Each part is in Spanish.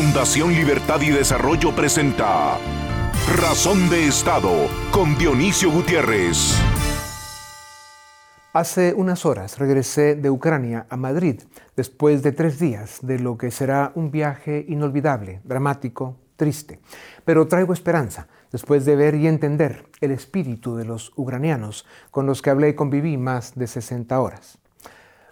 Fundación Libertad y Desarrollo presenta Razón de Estado con Dionisio Gutiérrez. Hace unas horas regresé de Ucrania a Madrid después de tres días de lo que será un viaje inolvidable, dramático, triste. Pero traigo esperanza después de ver y entender el espíritu de los ucranianos con los que hablé y conviví más de 60 horas.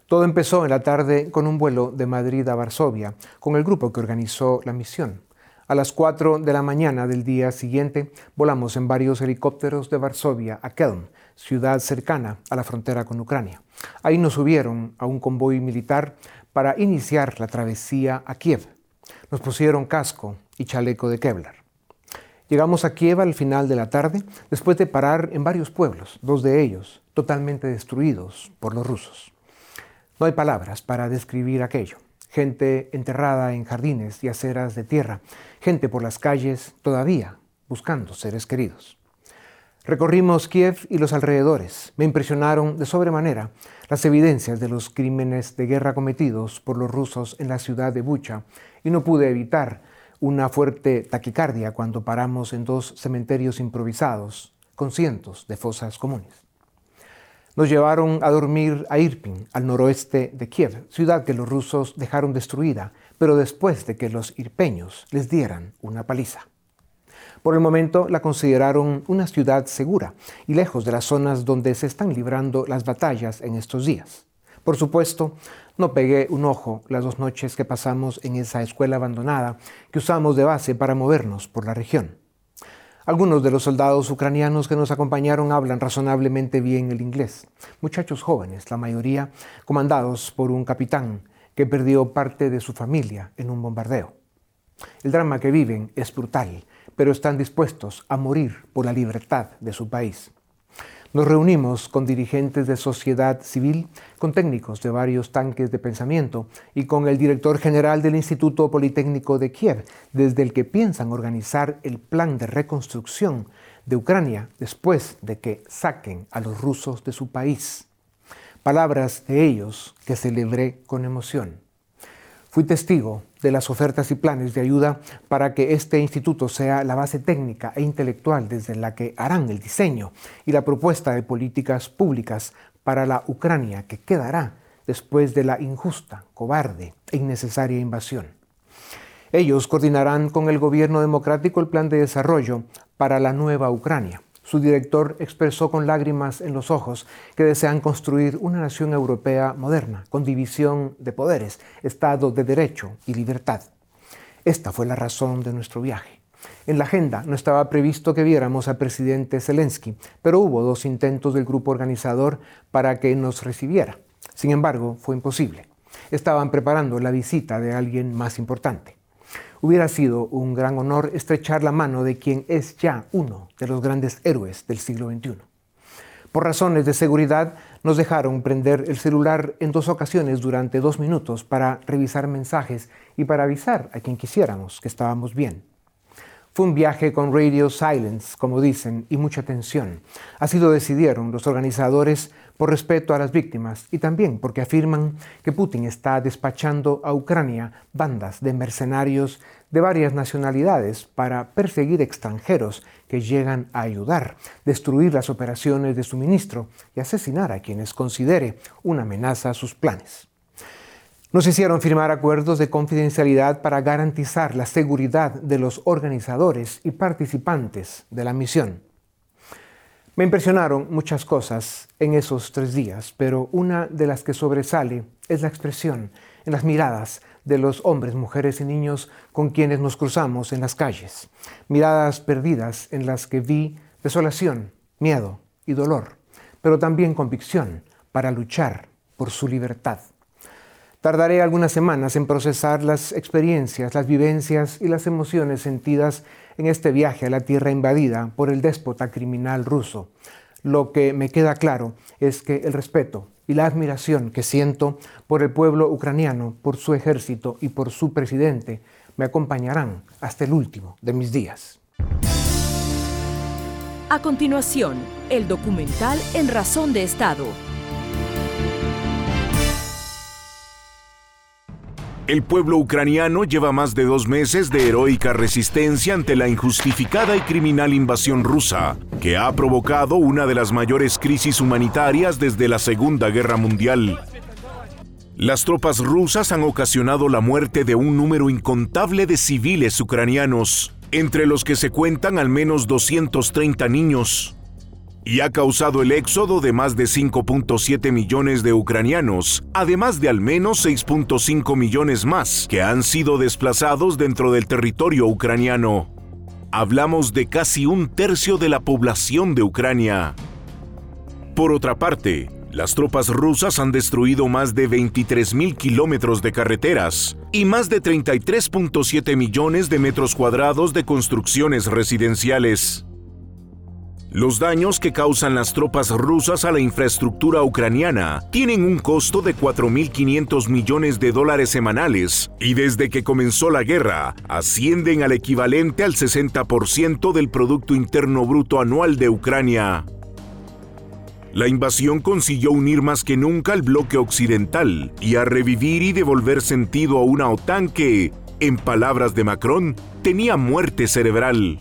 Todo empezó en la tarde con un vuelo de Madrid a Varsovia con el grupo que organizó la misión. A las 4 de la mañana del día siguiente volamos en varios helicópteros de Varsovia a Kelm, ciudad cercana a la frontera con Ucrania. Ahí nos subieron a un convoy militar para iniciar la travesía a Kiev. Nos pusieron casco y chaleco de Kevlar. Llegamos a Kiev al final de la tarde, después de parar en varios pueblos, dos de ellos totalmente destruidos por los rusos. No hay palabras para describir aquello. Gente enterrada en jardines y aceras de tierra, gente por las calles todavía buscando seres queridos. Recorrimos Kiev y los alrededores. Me impresionaron de sobremanera las evidencias de los crímenes de guerra cometidos por los rusos en la ciudad de Bucha y no pude evitar una fuerte taquicardia cuando paramos en dos cementerios improvisados con cientos de fosas comunes. Nos llevaron a dormir a Irpin, al noroeste de Kiev, ciudad que los rusos dejaron destruida, pero después de que los irpeños les dieran una paliza. Por el momento la consideraron una ciudad segura y lejos de las zonas donde se están librando las batallas en estos días. Por supuesto, no pegué un ojo las dos noches que pasamos en esa escuela abandonada que usamos de base para movernos por la región. Algunos de los soldados ucranianos que nos acompañaron hablan razonablemente bien el inglés. Muchachos jóvenes, la mayoría comandados por un capitán que perdió parte de su familia en un bombardeo. El drama que viven es brutal, pero están dispuestos a morir por la libertad de su país. Nos reunimos con dirigentes de sociedad civil, con técnicos de varios tanques de pensamiento y con el director general del Instituto Politécnico de Kiev, desde el que piensan organizar el plan de reconstrucción de Ucrania después de que saquen a los rusos de su país. Palabras de ellos que celebré con emoción. Fui testigo de las ofertas y planes de ayuda para que este instituto sea la base técnica e intelectual desde la que harán el diseño y la propuesta de políticas públicas para la Ucrania que quedará después de la injusta, cobarde e innecesaria invasión. Ellos coordinarán con el gobierno democrático el plan de desarrollo para la nueva Ucrania su director expresó con lágrimas en los ojos que desean construir una nación europea moderna, con división de poderes, Estado de Derecho y libertad. Esta fue la razón de nuestro viaje. En la agenda no estaba previsto que viéramos al presidente Zelensky, pero hubo dos intentos del grupo organizador para que nos recibiera. Sin embargo, fue imposible. Estaban preparando la visita de alguien más importante. Hubiera sido un gran honor estrechar la mano de quien es ya uno de los grandes héroes del siglo XXI. Por razones de seguridad, nos dejaron prender el celular en dos ocasiones durante dos minutos para revisar mensajes y para avisar a quien quisiéramos que estábamos bien. Fue un viaje con radio silence, como dicen, y mucha tensión. Así lo decidieron los organizadores por respeto a las víctimas y también porque afirman que Putin está despachando a Ucrania bandas de mercenarios de varias nacionalidades para perseguir extranjeros que llegan a ayudar, destruir las operaciones de suministro y asesinar a quienes considere una amenaza a sus planes. Nos hicieron firmar acuerdos de confidencialidad para garantizar la seguridad de los organizadores y participantes de la misión. Me impresionaron muchas cosas en esos tres días, pero una de las que sobresale es la expresión en las miradas de los hombres, mujeres y niños con quienes nos cruzamos en las calles. Miradas perdidas en las que vi desolación, miedo y dolor, pero también convicción para luchar por su libertad. Tardaré algunas semanas en procesar las experiencias, las vivencias y las emociones sentidas en este viaje a la tierra invadida por el déspota criminal ruso. Lo que me queda claro es que el respeto y la admiración que siento por el pueblo ucraniano, por su ejército y por su presidente me acompañarán hasta el último de mis días. A continuación, el documental En Razón de Estado El pueblo ucraniano lleva más de dos meses de heroica resistencia ante la injustificada y criminal invasión rusa, que ha provocado una de las mayores crisis humanitarias desde la Segunda Guerra Mundial. Las tropas rusas han ocasionado la muerte de un número incontable de civiles ucranianos, entre los que se cuentan al menos 230 niños y ha causado el éxodo de más de 5.7 millones de ucranianos, además de al menos 6.5 millones más que han sido desplazados dentro del territorio ucraniano. Hablamos de casi un tercio de la población de Ucrania. Por otra parte, las tropas rusas han destruido más de 23.000 kilómetros de carreteras y más de 33.7 millones de metros cuadrados de construcciones residenciales. Los daños que causan las tropas rusas a la infraestructura ucraniana tienen un costo de 4.500 millones de dólares semanales y desde que comenzó la guerra ascienden al equivalente al 60% del Producto Interno Bruto anual de Ucrania. La invasión consiguió unir más que nunca al bloque occidental y a revivir y devolver sentido a una OTAN que, en palabras de Macron, tenía muerte cerebral.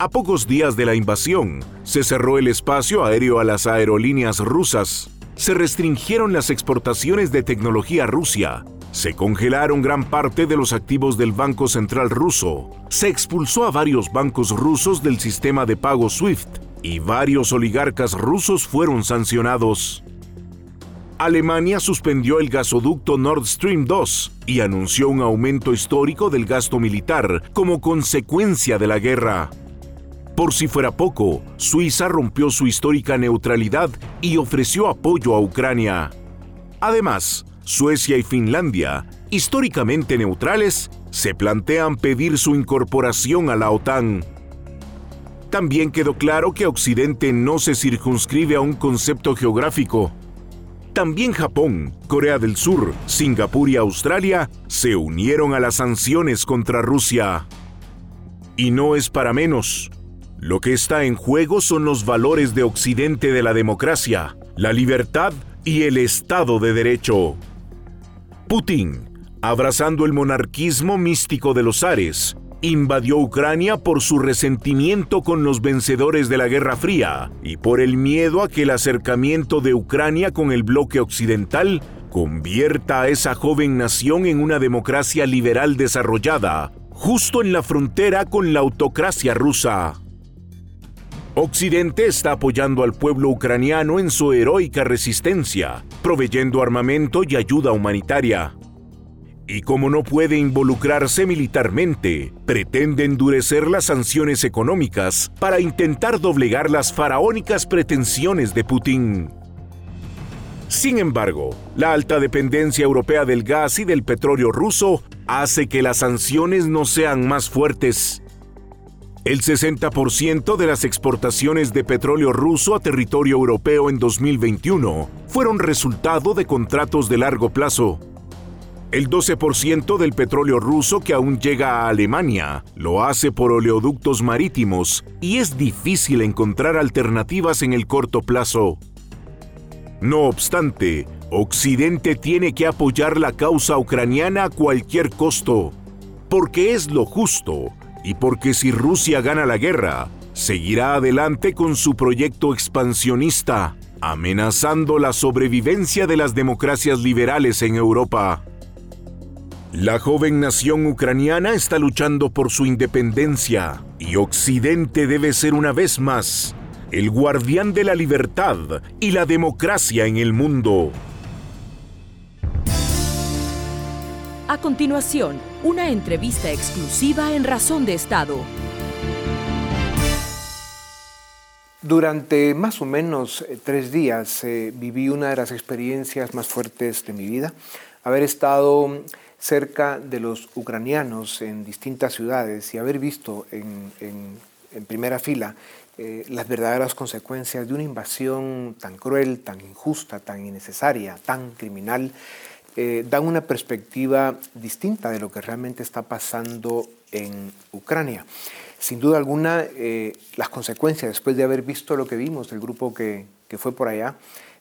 A pocos días de la invasión, se cerró el espacio aéreo a las aerolíneas rusas, se restringieron las exportaciones de tecnología rusia, se congelaron gran parte de los activos del Banco Central ruso, se expulsó a varios bancos rusos del sistema de pago SWIFT y varios oligarcas rusos fueron sancionados. Alemania suspendió el gasoducto Nord Stream 2 y anunció un aumento histórico del gasto militar como consecuencia de la guerra. Por si fuera poco, Suiza rompió su histórica neutralidad y ofreció apoyo a Ucrania. Además, Suecia y Finlandia, históricamente neutrales, se plantean pedir su incorporación a la OTAN. También quedó claro que Occidente no se circunscribe a un concepto geográfico. También Japón, Corea del Sur, Singapur y Australia se unieron a las sanciones contra Rusia. Y no es para menos. Lo que está en juego son los valores de Occidente de la democracia, la libertad y el Estado de Derecho. Putin, abrazando el monarquismo místico de los Ares, invadió Ucrania por su resentimiento con los vencedores de la Guerra Fría y por el miedo a que el acercamiento de Ucrania con el bloque occidental convierta a esa joven nación en una democracia liberal desarrollada, justo en la frontera con la autocracia rusa. Occidente está apoyando al pueblo ucraniano en su heroica resistencia, proveyendo armamento y ayuda humanitaria. Y como no puede involucrarse militarmente, pretende endurecer las sanciones económicas para intentar doblegar las faraónicas pretensiones de Putin. Sin embargo, la alta dependencia europea del gas y del petróleo ruso hace que las sanciones no sean más fuertes el 60% de las exportaciones de petróleo ruso a territorio europeo en 2021 fueron resultado de contratos de largo plazo. El 12% del petróleo ruso que aún llega a Alemania lo hace por oleoductos marítimos y es difícil encontrar alternativas en el corto plazo. No obstante, Occidente tiene que apoyar la causa ucraniana a cualquier costo, porque es lo justo y porque si Rusia gana la guerra, seguirá adelante con su proyecto expansionista, amenazando la sobrevivencia de las democracias liberales en Europa. La joven nación ucraniana está luchando por su independencia y Occidente debe ser una vez más el guardián de la libertad y la democracia en el mundo. A continuación, una entrevista exclusiva en Razón de Estado. Durante más o menos eh, tres días eh, viví una de las experiencias más fuertes de mi vida, haber estado cerca de los ucranianos en distintas ciudades y haber visto en, primera fila eh, las verdaderas consecuencias de una invasión tan cruel, tan injusta, tan innecesaria, tan criminal eh, dan una perspectiva distinta de lo que realmente está pasando en Ucrania. Sin duda alguna, eh, las consecuencias, después de haber visto lo que vimos del grupo que, fue por allá,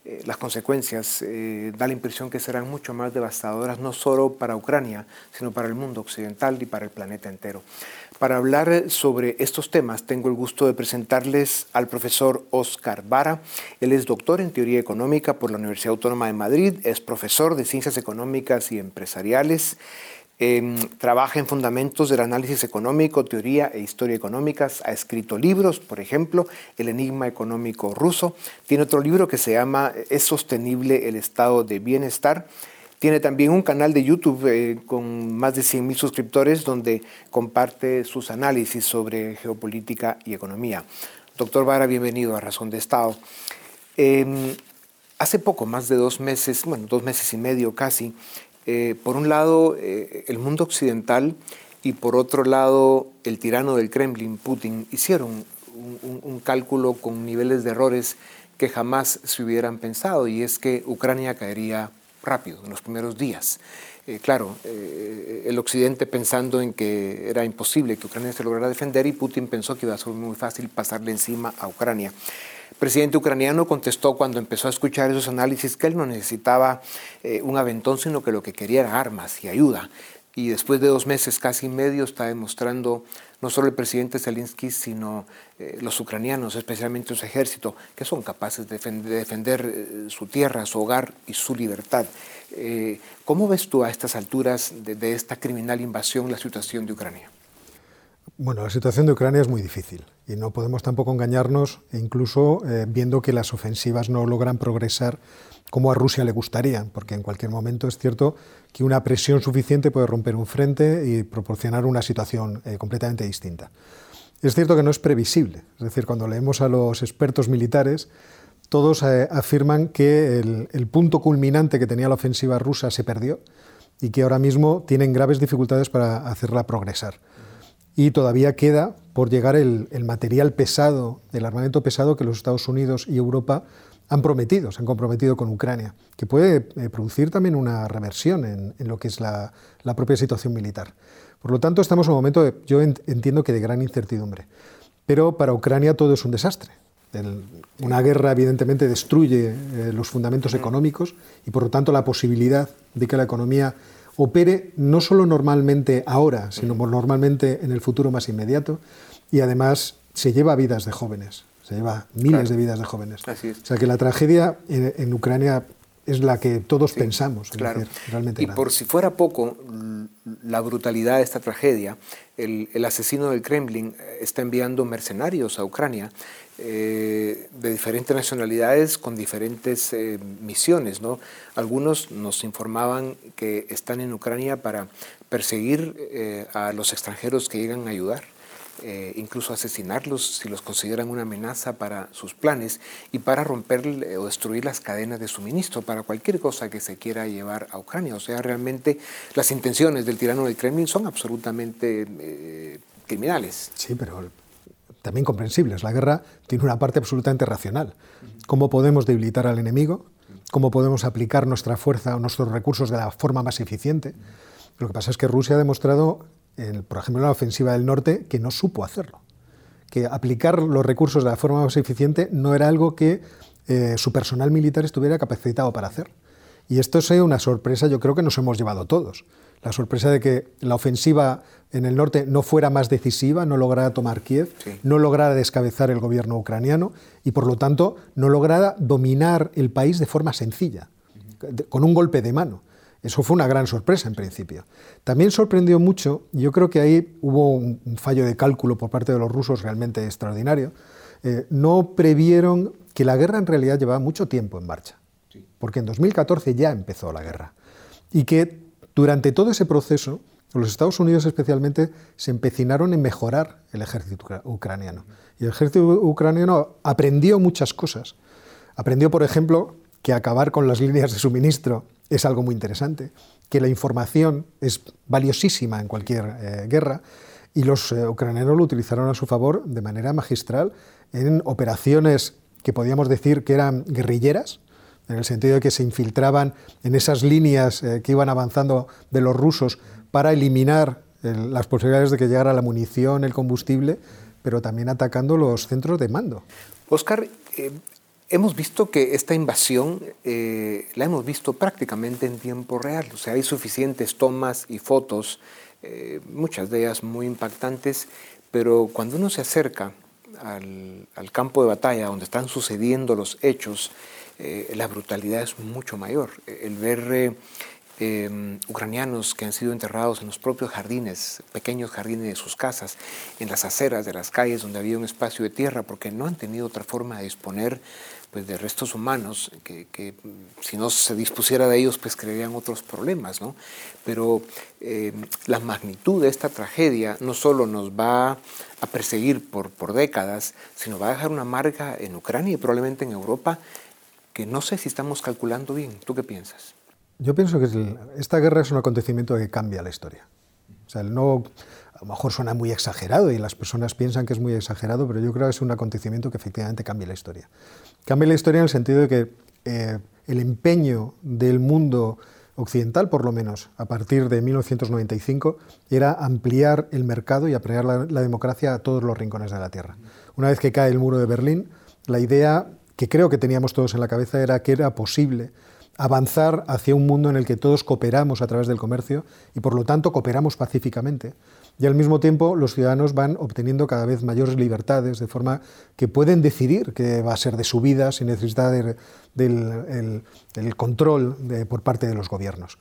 eh, las consecuencias eh, da la impresión que serán mucho más devastadoras, no solo para Ucrania, sino para el mundo occidental y para el planeta entero. Para hablar sobre estos temas, tengo el gusto de presentarles al profesor Oscar Vara. Él es doctor en teoría económica por la Universidad Autónoma de Madrid, es profesor de ciencias económicas y empresariales. Em, trabaja en fundamentos del análisis económico, teoría e historia económicas. Ha escrito libros, por ejemplo, El enigma económico ruso. Tiene otro libro que se llama ¿Es sostenible el estado de bienestar? Tiene también un canal de YouTube eh, con más de 100.000 suscriptores donde comparte sus análisis sobre geopolítica y economía. Doctor Vara, bienvenido a Razón de Estado. Em, hace poco, más de dos meses, bueno, dos meses y medio casi, eh, por un lado, eh, el mundo occidental y por otro lado, el tirano del Kremlin, Putin, hicieron un, cálculo con niveles de errores que jamás se hubieran pensado, y es que Ucrania caería rápido, en los primeros días. Eh, claro, el Occidente pensando en que era imposible que Ucrania se lograra defender y Putin pensó que iba a ser muy fácil pasarle encima a Ucrania presidente ucraniano contestó cuando empezó a escuchar esos análisis que él no necesitaba eh, un aventón, sino que lo que quería era armas y ayuda. Y después de dos meses, casi medio, está demostrando no solo el presidente Zelensky, sino eh, los ucranianos, especialmente su ejército, que son capaces de defender, eh, su tierra, su hogar y su libertad. ¿Cómo ves tú a estas alturas de esta criminal invasión la situación de Ucrania? Bueno, la situación de Ucrania es muy difícil y no podemos tampoco engañarnos, incluso eh, viendo que las ofensivas no logran progresar como a Rusia le gustaría, porque en cualquier momento es cierto que una presión suficiente puede romper un frente y proporcionar una situación eh, completamente distinta. Es cierto que no es previsible, es decir, cuando leemos a los expertos militares, todos eh, afirman que el punto culminante que tenía la ofensiva rusa se perdió y que ahora mismo tienen graves dificultades para hacerla progresar y todavía queda por llegar el, material pesado, el armamento pesado que los Estados Unidos y Europa han prometido, se han comprometido con Ucrania, que puede eh, producir también una reversión en, lo que es la, propia situación militar. Por lo tanto, estamos en un momento, yo entiendo que de gran incertidumbre, pero para Ucrania todo es un desastre. una guerra evidentemente destruye eh, los fundamentos económicos y por lo tanto la posibilidad de que la economía opere no solo normalmente ahora, sino normalmente en el futuro más inmediato y además se lleva vidas de jóvenes, se lleva miles de vidas de jóvenes. O sea que la tragedia en, Ucrania es la que todos pensamos. Claro. realmente y por si fuera poco, la brutalidad de esta tragedia, el, el, asesino del Kremlin está enviando mercenarios a Ucrania eh, de diferentes nacionalidades con diferentes eh, misiones. ¿no? Algunos nos informaban que están en Ucrania para perseguir eh, a los extranjeros que llegan a ayudar. incluso asesinarlos si los consideran una amenaza para sus planes y para romper o destruir las cadenas de suministro para cualquier cosa que se quiera llevar a Ucrania. O sea, realmente las intenciones del tirano del Kremlin son absolutamente criminales. Sí, pero también comprensibles. La guerra tiene una parte absolutamente racional. ¿Cómo podemos debilitar al enemigo? ¿Cómo podemos aplicar nuestra fuerza o nuestros recursos de la forma más eficiente? Lo que pasa es que Rusia ha demostrado, por ejemplo, en la ofensiva del norte, que no supo hacerlo. Que aplicar los recursos de la forma más eficiente no era algo que eh, su personal militar estuviera capacitado para hacer. Y esto es una sorpresa, yo creo que nos hemos llevado todos la sorpresa de que la ofensiva en el norte no fuera más decisiva, no lograra tomar Kiev, no lograra descabezar el gobierno ucraniano y por lo tanto no lograra dominar el país de forma sencilla, con un golpe de mano. Eso fue una gran sorpresa en principio. También sorprendió mucho, yo creo que ahí hubo un, fallo de cálculo por parte de los rusos realmente extraordinario, eh, no previeron que la guerra en realidad llevaba mucho tiempo en marcha, porque en 2014 ya empezó la guerra y que durante todo ese proceso, los Estados Unidos especialmente se empecinaron en mejorar el ejército ucraniano. Y el ejército ucraniano aprendió muchas cosas. Aprendió, por ejemplo, que acabar con las líneas de suministro es algo muy interesante, que la información es valiosísima en cualquier eh, guerra, y los eh, ucranianos lo utilizaron a su favor de manera magistral en operaciones que podíamos decir que eran guerrilleras, en el sentido de que se infiltraban en esas líneas eh, que iban avanzando de los rusos para eliminar las posibilidades de que llegara la munición, el combustible, pero también atacando los centros de mando. Oscar, eh, hemos visto que esta invasión eh, la hemos visto prácticamente en tiempo real. O sea, hay suficientes tomas y fotos, eh, muchas de ellas muy impactantes, pero cuando uno se acerca al, campo de batalla, donde están sucediendo los hechos, eh, la brutalidad es mucho mayor. El ver Em, ucranianos que han sido enterrados en los propios jardines, pequeños jardines de sus casas, en las aceras de las calles donde había un espacio de tierra, porque no han tenido otra forma de disponer pues, de restos humanos, que, si no se dispusiera de ellos, pues crearían otros problemas. ¿no? Pero em, la magnitud de esta tragedia no solo nos va a perseguir por, por décadas, sino va a dejar una marca en Ucrania y probablemente en Europa no sé si estamos calculando bien. ¿Tú qué piensas? Yo pienso que esta guerra es un acontecimiento que cambia la historia. O sea, no, a lo mejor suena muy exagerado y las personas piensan que es muy exagerado, pero yo creo que es un acontecimiento que efectivamente cambia la historia. Cambia la historia en el sentido de que eh, el empeño del mundo occidental, por lo menos, a partir de 1995, era ampliar el mercado y ampliar la democracia a todos los rincones de la Tierra. Una vez que cae el muro de Berlín, la idea que creo que teníamos todos en la cabeza era que era posible avanzar hacia un mundo en el que todos cooperamos a través del comercio y por lo tanto cooperamos pacíficamente. Y al mismo tiempo los ciudadanos van obteniendo cada vez mayores libertades, de forma que pueden decidir qué va a ser de su vida sin necesidad del control por parte de los gobiernos.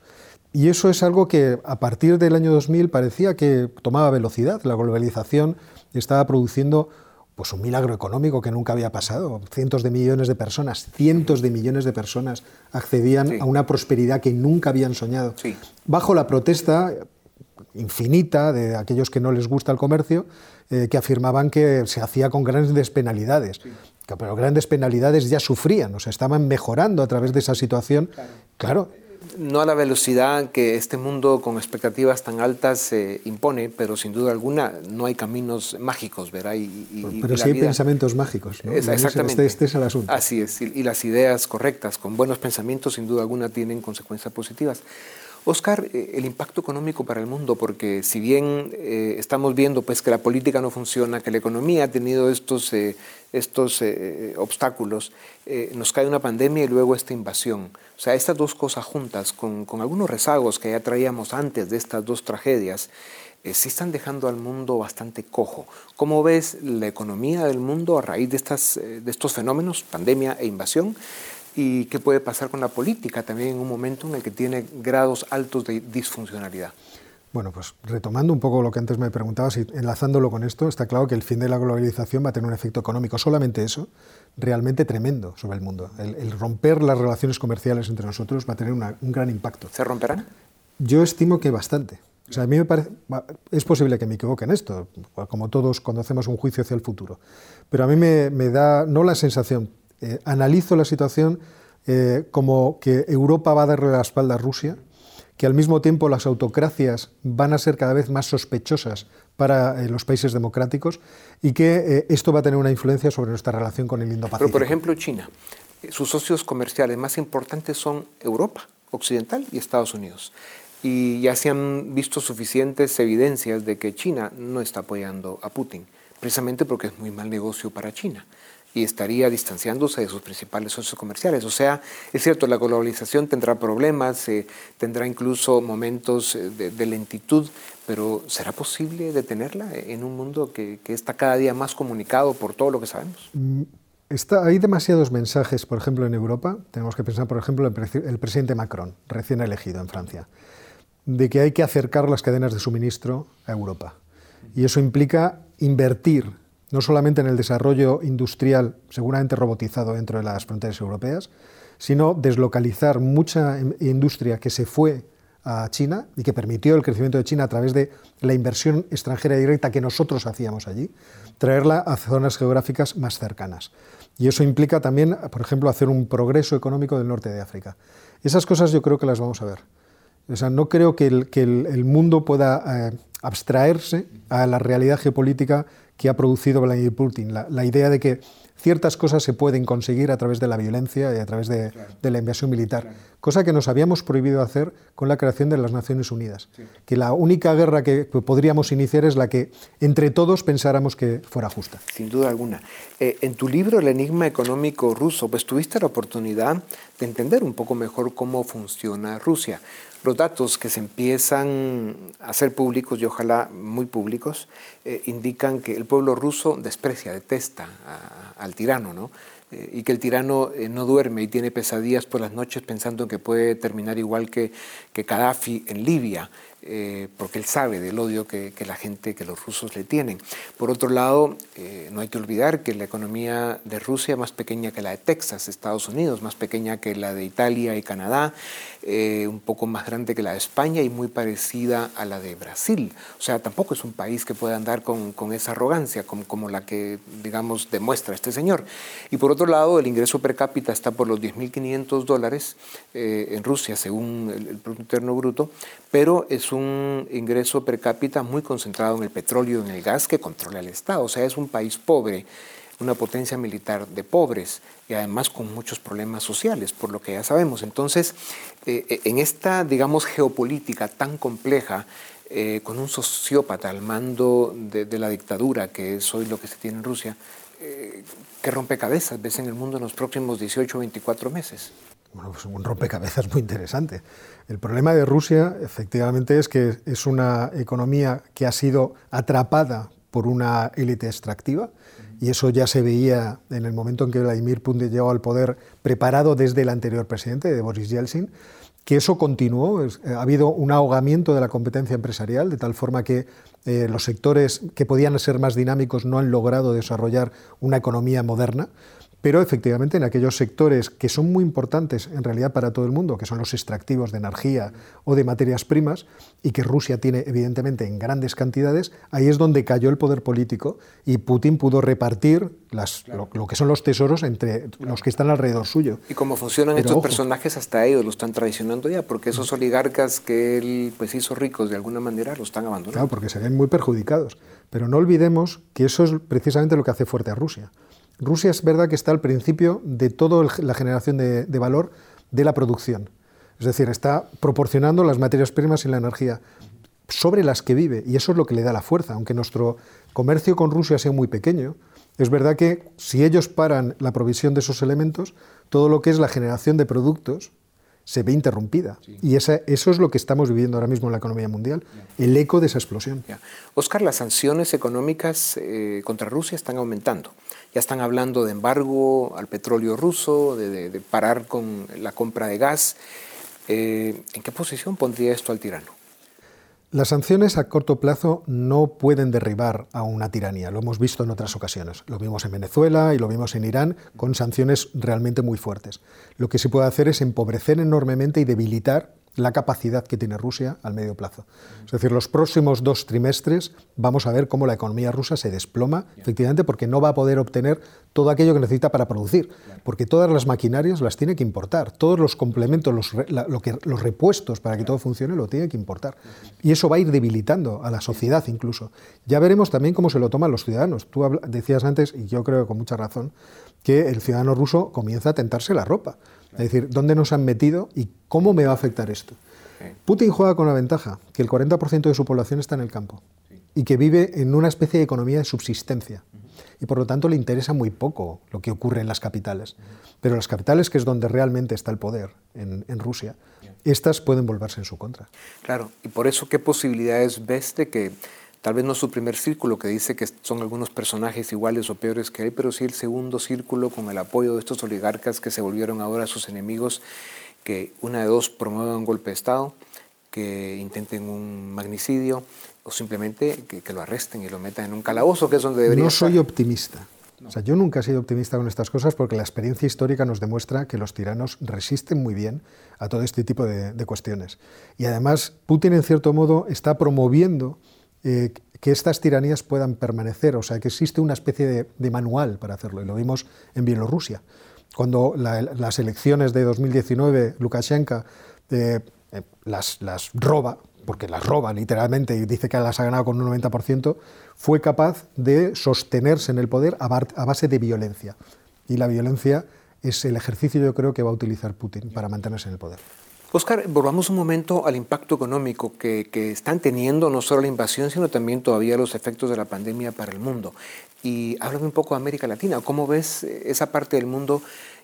Y eso es algo que a partir del año 2000 parecía que tomaba velocidad. La globalización estaba produciendo pues un milagro económico que nunca había pasado. Cientos de millones de personas, cientos de millones de personas accedían a una prosperidad que nunca habían soñado. Bajo la protesta infinita de aquellos que no les gusta el comercio, eh, que afirmaban que se hacía con grandes penalidades. Pero grandes penalidades ya sufrían, o sea, estaban mejorando a través de esa situación. claro no a la velocidad que este mundo con expectativas tan altas se impone, pero sin duda alguna no hay caminos mágicos, ¿verdad? pero sí hay pensamientos mágicos, ¿no? exactamente. Este, este, es el asunto. Así es, y, las ideas correctas, con buenos pensamientos, sin duda alguna tienen consecuencias positivas. Oscar, eh, el impacto económico para el mundo, porque si bien eh, estamos viendo pues, que la política no funciona, que la economía ha tenido estos, eh, estos obstáculos, nos cae una pandemia y luego esta invasión. O sea, estas dos cosas juntas, con, con algunos rezagos que ya traíamos antes de estas dos tragedias, sí están dejando al mundo bastante cojo. ¿Cómo ves la economía del mundo a raíz de, estas, de estos fenómenos, pandemia e invasión? Y qué puede pasar con la política también en un momento en el que tiene grados altos de disfuncionalidad. Bueno, pues retomando un poco lo que antes me preguntabas y enlazándolo con esto, está claro que el fin de la globalización va a tener un efecto económico, solamente eso, realmente tremendo sobre el mundo. El, romper las relaciones comerciales entre nosotros va a tener un gran impacto. ¿Se romperán? Yo estimo que bastante. O sea, a mí me parece, es posible que me equivoque en esto, como todos cuando hacemos un juicio hacia el futuro, pero a mí me, me da no la sensación, eh, analizo la situación eh, como que Europa va a darle la espalda a Rusia, que al mismo tiempo las autocracias van a ser cada vez más sospechosas para eh, los países democráticos y que esto va a tener una influencia sobre nuestra relación con el Indo-Pacífico. Pero, por ejemplo, China, sus socios comerciales más importantes son Europa Occidental y Estados Unidos. Y ya se han visto suficientes evidencias de que China no está apoyando a Putin, precisamente porque es muy mal negocio para China y estaría distanciándose de sus principales socios comerciales. O sea, es cierto, la globalización tendrá problemas, eh, tendrá incluso momentos eh, de, lentitud, pero ¿será posible detenerla en un mundo que, está cada día más comunicado por todo lo que sabemos? Mm, está, hay demasiados mensajes, por ejemplo, en Europa. Tenemos que pensar, por ejemplo, el, el presidente Macron, recién elegido en Francia, de que hay que acercar las cadenas de suministro a Europa. Y eso implica invertir no solamente en el desarrollo industrial, seguramente robotizado dentro de las fronteras europeas, sino deslocalizar mucha industria que se fue a China y que permitió el crecimiento de China a través de la inversión extranjera directa que nosotros hacíamos allí, traerla a zonas geográficas más cercanas. Y eso implica también, por ejemplo, hacer un progreso económico del norte de África. Esas cosas yo creo que las vamos a ver. O sea, no creo que el, mundo pueda eh, abstraerse a la realidad geopolítica que ha producido Vladimir Putin. La, idea de que ciertas cosas se pueden conseguir a través de la violencia y a través de, la invasión militar, cosa que nos habíamos prohibido hacer con la creación de las Naciones Unidas, que la única guerra que podríamos iniciar es la que entre todos pensáramos que fuera justa. Sin duda alguna. Eh, en tu libro El enigma económico ruso, pues tuviste la oportunidad de entender un poco mejor cómo funciona Rusia. Los datos que se empiezan a ser públicos y ojalá muy públicos eh, indican que el pueblo ruso desprecia, detesta al tirano, ¿no? Eh, y que el tirano eh, no duerme y tiene pesadillas por las noches pensando que puede terminar igual que, que Gaddafi en Libia. Eh, porque él sabe del odio que, la gente, que los rusos le tienen. Por otro lado, eh, no hay que olvidar que la economía de Rusia es más pequeña que la de Texas, Estados Unidos, más pequeña que la de Italia y Canadá, eh, un poco más grande que la de España y muy parecida a la de Brasil. O sea, tampoco es un país que pueda andar con, esa arrogancia como, la que, digamos, demuestra este señor. Y por otro lado, el ingreso per cápita está por los 10.500 dólares en Rusia, según el, el Producto Interno Bruto, pero es un ingreso per cápita muy concentrado en el petróleo y en el gas que controla el Estado. O sea, es un país pobre, una potencia militar de pobres y además con muchos problemas sociales, por lo que ya sabemos. Entonces, eh, eh, en esta, digamos, geopolítica tan compleja, eh, con un sociópata al mando de, la dictadura, que es hoy lo que se tiene en Rusia, ¿qué rompecabezas ves en el mundo en los próximos 18 o 24 meses? Bueno, pues un rompecabezas muy interesante. El problema de Rusia, efectivamente, es que es una economía que ha sido atrapada por una élite extractiva, y eso ya se veía en el momento en que Vladimir Putin llegó al poder, preparado desde el anterior presidente, de Boris Yeltsin, que eso continuó. Eh, ha habido un ahogamiento de la competencia empresarial, de tal forma que eh, los sectores que podían ser más dinámicos no han logrado desarrollar una economía moderna. Pero efectivamente en aquellos sectores que son muy importantes en realidad para todo el mundo, que son los extractivos de energía o de materias primas, y que Rusia tiene evidentemente en grandes cantidades, ahí es donde cayó el poder político y Putin pudo repartir las, lo, que son los tesoros entre los que están alrededor suyo. ¿Y cómo funcionan estos personajes hasta ellos? ¿Lo están traicionando ya? Porque esos oligarcas que él pues, hizo ricos de alguna manera lo están abandonando. Claro, porque se ven muy perjudicados. Pero no olvidemos que eso es precisamente lo que hace fuerte a Rusia. Rusia es verdad que está al principio de toda la generación de, valor de la producción. Es decir, está proporcionando las materias primas y la energía sobre las que vive, y eso es lo que le da la fuerza. Aunque nuestro comercio con Rusia sea muy pequeño, es verdad que si ellos paran la provisión de esos elementos, todo lo que es la generación de productos se ve interrumpida. Y esa, eso es lo que estamos viviendo ahora mismo en la economía mundial, el eco de esa explosión. Oscar, las sanciones económicas eh, contra Rusia están aumentando. Ya están hablando de embargo al petróleo ruso, de, parar con la compra de gas. Eh, ¿En qué posición pondría esto al tirano? Las sanciones a corto plazo no pueden derribar a una tiranía, lo hemos visto en otras ocasiones. Lo vimos en Venezuela y lo vimos en Irán con sanciones realmente muy fuertes. Lo que se puede hacer es empobrecer enormemente y debilitar la capacidad que tiene Rusia al medio plazo. Es decir, los próximos dos trimestres vamos a ver cómo la economía rusa se desploma, efectivamente, porque no va a poder obtener todo aquello que necesita para producir, porque todas las maquinarias las tiene que importar, todos los complementos, los, lo que, los repuestos para que todo funcione lo tiene que importar. Y eso va a ir debilitando a la sociedad incluso. Ya veremos también cómo se lo toman los ciudadanos. Tú decías antes, y yo creo con mucha razón, que el ciudadano ruso comienza a tentarse la ropa. Es decir, ¿dónde nos han metido y cómo me va a afectar esto? Putin juega con la ventaja que el 40% de su población está en el campo y que vive en una especie de economía de subsistencia. Y por lo tanto le interesa muy poco lo que ocurre en las capitales. Pero las capitales, que es donde realmente está el poder en, en Rusia, estas pueden volverse en su contra. Claro, y por eso, ¿qué posibilidades ves de que tal vez no su primer círculo que dice que son algunos personajes iguales o peores que él, pero sí el segundo círculo con el apoyo de estos oligarcas que se volvieron ahora sus enemigos, que una de dos promuevan un golpe de Estado, que intenten un magnicidio o simplemente que, lo arresten y lo metan en un calabozo, que es donde debería No soy optimista. O sea, yo nunca he sido optimista con estas cosas porque la experiencia histórica nos demuestra que los tiranos resisten muy bien a todo este tipo de, de cuestiones. Y además, Putin, en cierto modo, está promoviendo eh, que estas tiranías puedan permanecer, o sea, que existe una especie de, manual para hacerlo, y lo vimos en Bielorrusia. Cuando las elecciones de 2019, Lukashenko eh, eh, las, las roba, porque las roba literalmente y dice que las ha ganado con un 90%, fue capaz de sostenerse en el poder a base de violencia. Y la violencia es el ejercicio, yo creo, que va a utilizar Putin para mantenerse en el poder. Oscar, volvamos un momento al impacto económico que, están teniendo no solo la invasión, sino también todavía los efectos de la pandemia para el mundo. Y háblame un poco de América Latina. ¿Cómo ves esa parte del mundo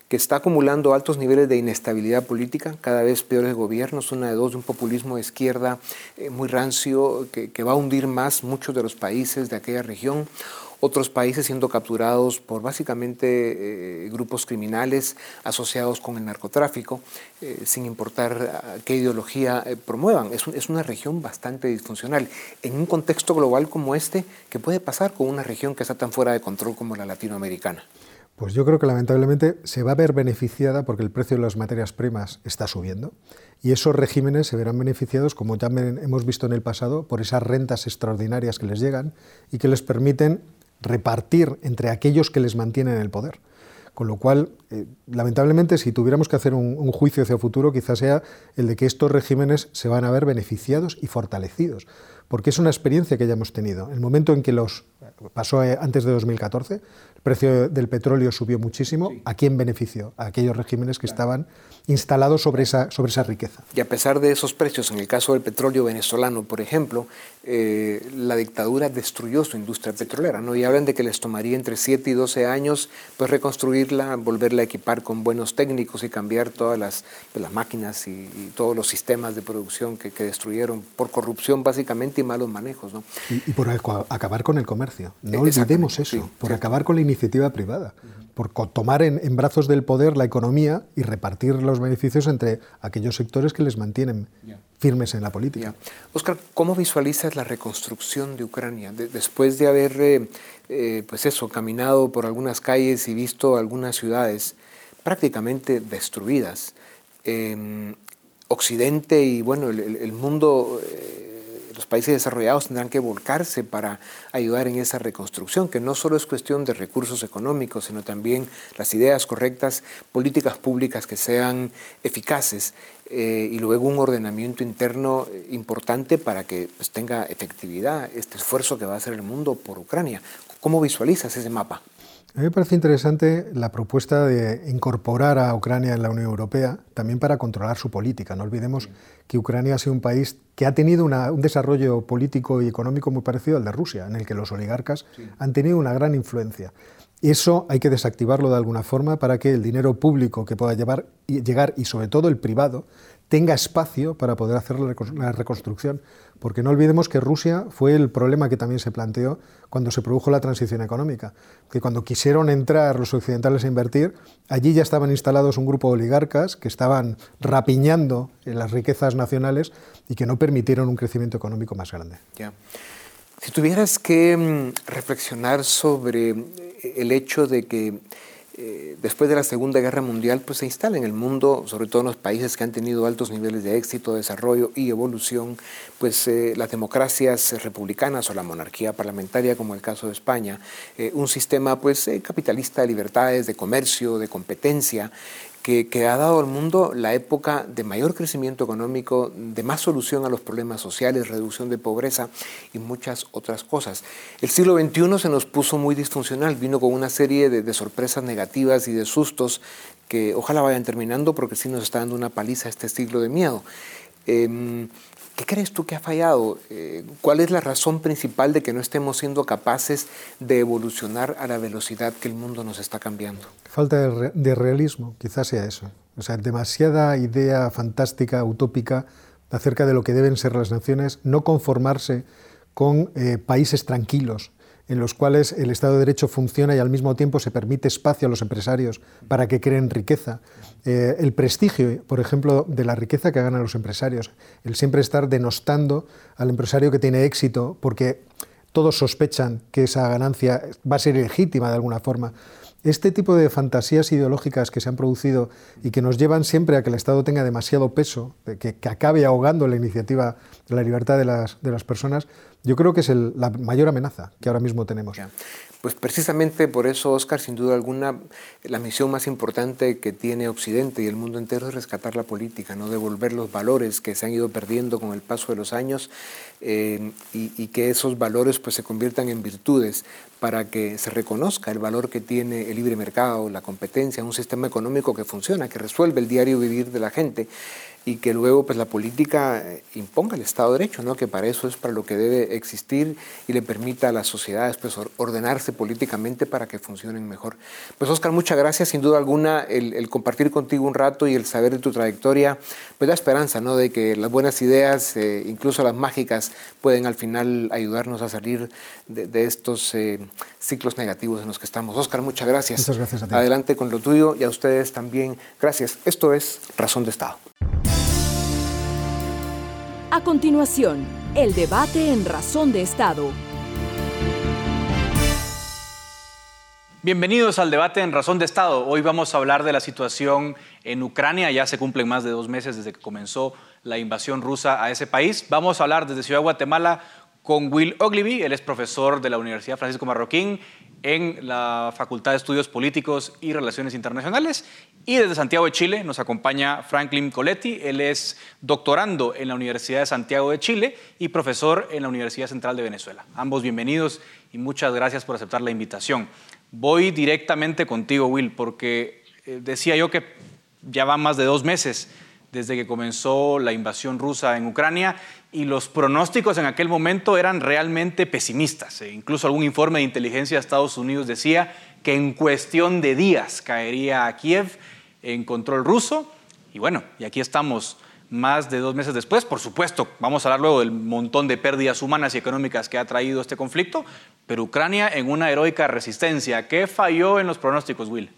que está acumulando altos niveles de inestabilidad política, cada vez peores gobiernos, una de dos, de un populismo de izquierda eh, muy rancio que, que va a hundir más muchos de los países de aquella región? Otros países siendo capturados por básicamente eh, grupos criminales asociados con el narcotráfico, eh, sin importar qué ideología eh, promuevan. Es, es, una región bastante disfuncional. En un contexto global como este, ¿qué puede pasar con una región que está tan fuera de control como la latinoamericana? Pues yo creo que lamentablemente se va a ver beneficiada porque el precio de las materias primas está subiendo y esos regímenes se verán beneficiados, como ya hemos visto en el pasado, por esas rentas extraordinarias que les llegan y que les permiten repartir entre aquellos que les mantienen en el poder. Con lo cual, eh, lamentablemente, si tuviéramos que hacer un, un, juicio hacia el futuro, quizás sea el de que estos regímenes se van a ver beneficiados y fortalecidos, porque es una experiencia que ya hemos tenido. El momento en que los pasó eh, antes de 2014, precio del petróleo subió muchísimo. ¿A quién benefició? A aquellos regímenes que estaban instalados sobre esa, sobre esa riqueza. Y a pesar de esos precios, en el caso del petróleo venezolano, por ejemplo, eh, la dictadura destruyó su industria petrolera. ¿no? Y hablan de que les tomaría entre 7 y 12 años pues, reconstruirla, volverla a equipar con buenos técnicos y cambiar todas las, pues, las máquinas y, todos los sistemas de producción que, destruyeron por corrupción básicamente y malos manejos. ¿no? Y, y por acabar con el comercio. No olvidemos eso, por acabar con la iniciativa privada, por tomar en, brazos del poder la economía y repartir los beneficios entre aquellos sectores que les mantienen firmes en la política. Oscar, ¿cómo visualizas la reconstrucción de Ucrania después de haber, eh, eh, pues eso, caminado por algunas calles y visto algunas ciudades prácticamente destruidas? Em, Occidente y bueno, el, mundo eh, los países desarrollados tendrán que volcarse para ayudar en esa reconstrucción, que no solo es cuestión de recursos económicos, sino también las ideas correctas, políticas públicas que sean eficaces eh, y luego un ordenamiento interno eh, importante para que pues, tenga efectividad este esfuerzo que va a hacer el mundo por Ucrania. ¿Cómo visualizas ese mapa? A mí me parece interesante la propuesta de incorporar a Ucrania en la Unión Europea también para controlar su política. No olvidemos que Ucrania ha sido un país que ha tenido un desarrollo político y económico muy parecido al de Rusia, en el que los oligarcas han tenido una gran influencia. Eso hay que desactivarlo de alguna forma para que el dinero público que pueda llevar, llegar y sobre todo el privado tenga espacio para poder hacer la reconstrucción. Porque no olvidemos que Rusia fue el problema que también se planteó cuando se produjo la transición económica, que cuando quisieron entrar los occidentales a invertir, allí ya estaban instalados un grupo de oligarcas que estaban rapiñando las riquezas nacionales y que no permitieron un crecimiento económico más grande. Si tuvieras que mm, reflexionar sobre el hecho de que eh, después de la Segunda Guerra Mundial, pues se instala en el mundo, sobre todo en los países que han tenido altos niveles de éxito, desarrollo y evolución, pues eh, las democracias republicanas o la monarquía parlamentaria, como el caso de España, eh, un sistema pues capitalista de libertades, de comercio, de competencia, que, ha dado al mundo la época de mayor crecimiento económico, de más solución a los problemas sociales, reducción de pobreza y muchas otras cosas. El siglo XXI se nos puso muy disfuncional, vino con una serie de, sorpresas negativas y de sustos que ojalá vayan terminando porque sí nos está dando una paliza este siglo de miedo. Em, ¿Qué crees tú que ha fallado? Eh, ¿Cuál es la razón principal de que no estemos siendo capaces de evolucionar a la velocidad que el mundo nos está cambiando? Falta de, realismo, quizás sea eso. O sea, demasiada idea fantástica, utópica, acerca de lo que deben ser las naciones, no conformarse con eh, países tranquilos, en los cuales el Estado de Derecho funciona y al mismo tiempo se permite espacio a los empresarios para que creen riqueza. Eh, el prestigio, por ejemplo, de la riqueza que ganan los empresarios, el siempre estar denostando al empresario que tiene éxito porque todos sospechan que esa ganancia va a ser ilegítima de alguna forma. Este tipo de fantasías ideológicas que se han producido y que nos llevan siempre a que el Estado tenga demasiado peso, que, acabe ahogando la iniciativa de la libertad de las personas, Yo creo que es la mayor amenaza que ahora mismo tenemos. Pues precisamente por eso, Oscar, sin duda alguna, la misión más importante que tiene Occidente y el mundo entero es rescatar la política, no devolver los valores que se han ido perdiendo con el paso de los años eh, y, que esos valores pues, se conviertan en virtudes para que se reconozca el valor que tiene el libre mercado, la competencia, un sistema económico que funciona, que resuelve el diario vivir de la gente y que luego pues la política eh, imponga el Estado de Derecho, ¿no? que para eso es para lo que debe existir y le permita a las sociedades pues, ordenarse políticamente para que funcionen mejor. Pues Oscar, muchas gracias, sin duda alguna el, compartir contigo un rato y el saber de tu trayectoria, pues da esperanza ¿no? de que las buenas ideas, eh, incluso las mágicas, pueden al final ayudarnos a salir de, estos eh, ciclos negativos en los que estamos. Oscar, muchas gracias. Muchas gracias a ti. Adelante con lo tuyo y a ustedes también. Gracias. Esto es Razón de Estado. A continuación, el debate en Razón de Estado. Bienvenidos al debate en Razón de Estado. Hoy vamos a hablar de la situación en Ucrania. Ya se cumplen más de dos meses desde que comenzó la invasión rusa a ese país. Vamos a hablar desde Ciudad de Guatemala con Will Ogilvy. Él es profesor de la Universidad Francisco Marroquín en la Facultad de Estudios Políticos y Relaciones Internacionales. Y desde Santiago de Chile nos acompaña Franklin Coletti. Él es doctorando en la Universidad de Santiago de Chile y profesor en la Universidad Central de Venezuela. Ambos bienvenidos y muchas gracias por aceptar la invitación. Voy directamente contigo, Will, porque eh, decía yo que ya van más de dos meses desde que comenzó la invasión rusa en Ucrania y los pronósticos en aquel momento eran realmente pesimistas. E incluso algún informe de inteligencia de Estados Unidos decía que en cuestión de días caería Kiev en control ruso. Y bueno, y aquí estamos más de dos meses después. Por supuesto, vamos a hablar luego del montón de pérdidas humanas y económicas que ha traído este conflicto, pero Ucrania en una heroica resistencia. ¿Qué falló en los pronósticos, Will?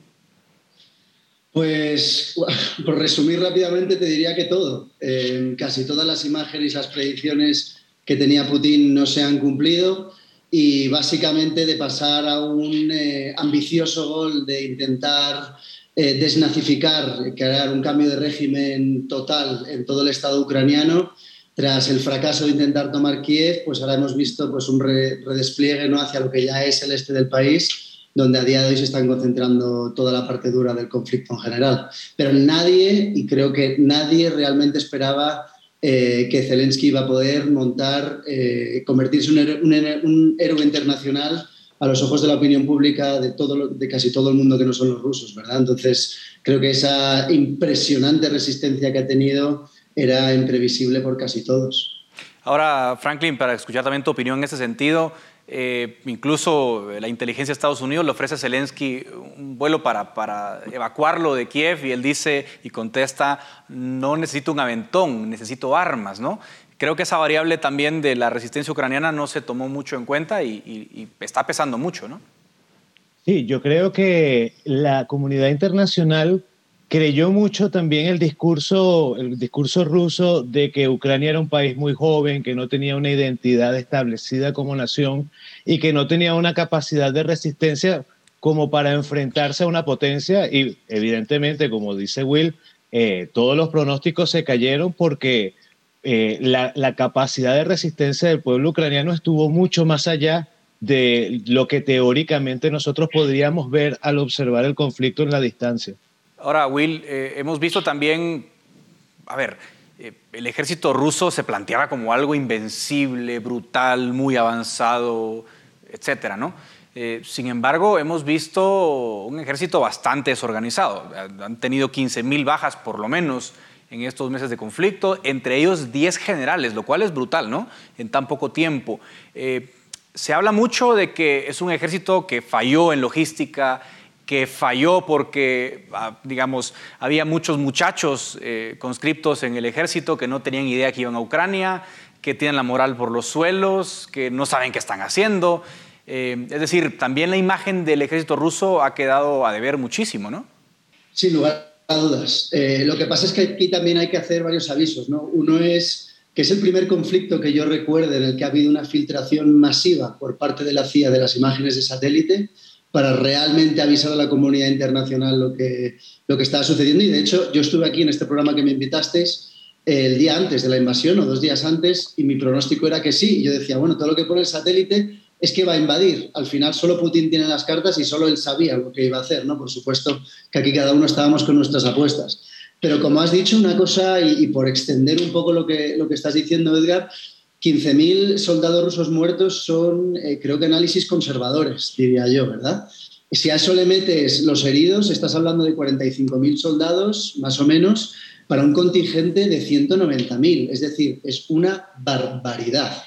Pues, por resumir rápidamente, te diría que todo. Eh, casi todas las imágenes y las predicciones que tenía Putin no se han cumplido y básicamente de pasar a un eh, ambicioso gol de intentar eh, desnazificar, crear un cambio de régimen total en todo el Estado ucraniano, tras el fracaso de intentar tomar Kiev, pues ahora hemos visto pues, un redespliegue ¿no? hacia lo que ya es el este del país donde a día de hoy se están concentrando toda la parte dura del conflicto en general. Pero nadie, y creo que nadie realmente esperaba eh, que Zelensky iba a poder montar, eh, convertirse en un, héroe internacional a los ojos de la opinión pública de, todo, de casi todo el mundo que no son los rusos, ¿verdad? Entonces, creo que esa impresionante resistencia que ha tenido era imprevisible por casi todos. Ahora, Franklin, para escuchar también tu opinión en ese sentido, eh, incluso la inteligencia de Estados Unidos le ofrece a Zelensky un vuelo para, para, evacuarlo de Kiev y él dice y contesta, no necesito un aventón, necesito armas, ¿no? Creo que esa variable también de la resistencia ucraniana no se tomó mucho en cuenta y, y está pesando mucho, ¿no? Sí, yo creo que la comunidad internacional creyó mucho también el discurso, el discurso ruso de que Ucrania era un país muy joven, que no tenía una identidad establecida como nación y que no tenía una capacidad de resistencia como para enfrentarse a una potencia. Y evidentemente, como dice Will, eh, todos los pronósticos se cayeron porque eh, la, la capacidad de resistencia del pueblo ucraniano estuvo mucho más allá de lo que teóricamente nosotros podríamos ver al observar el conflicto en la distancia. Ahora, Will, eh, hemos visto también, a ver, eh, el ejército ruso se planteaba como algo invencible, brutal, muy avanzado, etcétera, ¿no? Eh, sin embargo, hemos visto un ejército bastante desorganizado. Han tenido 15.000 bajas por lo menos en estos meses de conflicto, entre ellos 10 generales, lo cual es brutal, ¿no? En tan poco tiempo. se habla mucho de que es un ejército que falló en logística, que falló porque, ah, digamos, había muchos muchachos eh, conscriptos en el ejército que no tenían idea que iban a Ucrania, que tienen la moral por los suelos, que no saben qué están haciendo. Eh, es decir, también la imagen del ejército ruso ha quedado a deber muchísimo, ¿no? Sin lugar a dudas. Eh, lo que pasa es que aquí también hay que hacer varios avisos, ¿no? Uno es que es el primer conflicto que yo recuerde en el que ha habido una filtración masiva por parte de la CIA de las imágenes de satélite para realmente avisar a la comunidad internacional lo que, lo que estaba sucediendo. Y de hecho, yo estuve aquí en este programa que me invitasteis el día antes de la invasión o dos días antes y mi pronóstico era que sí. yo decía, bueno, todo lo que pone el satélite es que va a invadir. Al final solo Putin tiene las cartas y solo él sabía lo que iba a hacer, ¿no? Por supuesto que aquí cada uno estábamos con nuestras apuestas. Pero como has dicho, una cosa, y, por extender un poco lo que, lo que estás diciendo, Edgar, 15.000 soldados rusos muertos son, eh, creo que análisis conservadores, diría yo, ¿verdad? Si a eso le metes los heridos, estás hablando de 45.000 soldados, más o menos, para un contingente de 190.000. Es decir, es una barbaridad.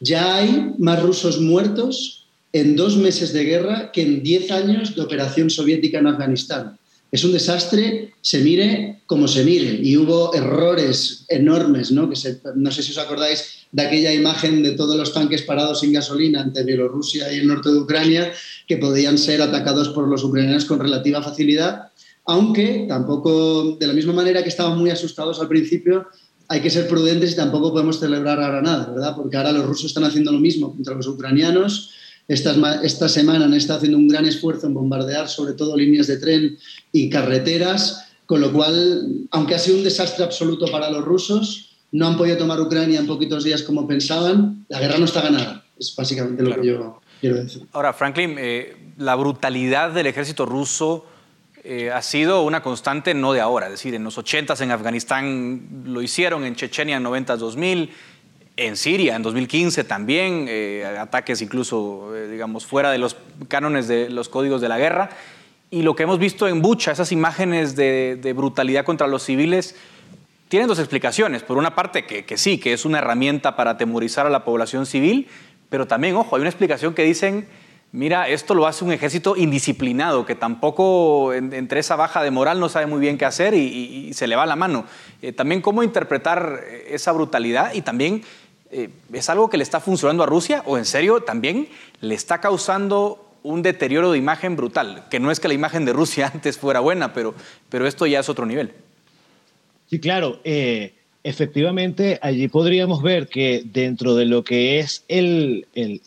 Ya hay más rusos muertos en dos meses de guerra que en diez años de operación soviética en Afganistán. Es un desastre, se mire como se mire. Y hubo errores enormes, ¿no? Que no sé si os acordáis de aquella imagen de todos los tanques parados sin gasolina ante Bielorrusia y el norte de Ucrania, que podían ser atacados por los ucranianos con relativa facilidad aunque tampoco, de la misma manera que estaban muy asustados al principio, hay que ser prudentes y tampoco podemos celebrar ahora nada, ¿verdad? Porque ahora los rusos están haciendo lo mismo contra los ucranianos. Esta, esta semana han estado haciendo un gran esfuerzo en bombardear sobre todo líneas de tren y carreteras, con lo cual, aunque ha sido un desastre absoluto para los rusos, no han podido tomar Ucrania en poquitos días como pensaban, la guerra no está ganada. Es básicamente lo que yo quiero decir. Ahora, Franklin, eh, la brutalidad del ejército ruso eh, ha sido una constante no de ahora, es decir, en los 80 en Afganistán lo hicieron, en Chechenia en 90 2000, en Siria en 2015 también, eh, ataques incluso, eh, digamos, fuera de los cánones de los códigos de la guerra. Y lo que hemos visto en Bucha, esas imágenes de, brutalidad contra los civiles, tienen dos explicaciones. Por una parte, que, que sí, que es una herramienta para atemorizar a la población civil, pero también, ojo, hay una explicación que dicen mira, esto lo hace un ejército indisciplinado, que tampoco entre esa baja de moral no sabe muy bien qué hacer y, se le va la mano. Eh, también cómo interpretar eh, esa brutalidad y también eh, es algo que le está funcionando a Rusia o en serio también le está causando un deterioro de imagen brutal, que no es que la imagen de Rusia antes fuera buena, pero, pero esto ya es otro nivel. Sí, claro. Efectivamente, allí podríamos ver que dentro de lo que es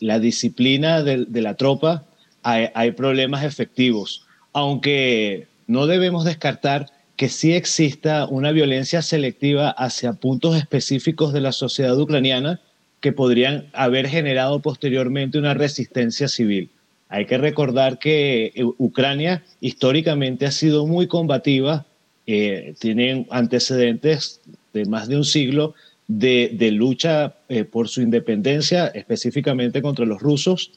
la disciplina de, la tropa hay, problemas efectivos, aunque no debemos descartar que sí exista una violencia selectiva hacia puntos específicos de la sociedad ucraniana que podrían haber generado posteriormente una resistencia civil. Hay que recordar que Ucrania históricamente ha sido muy combativa, eh, tienen antecedentes de más de un siglo de, lucha eh, por su independencia, específicamente contra los rusos,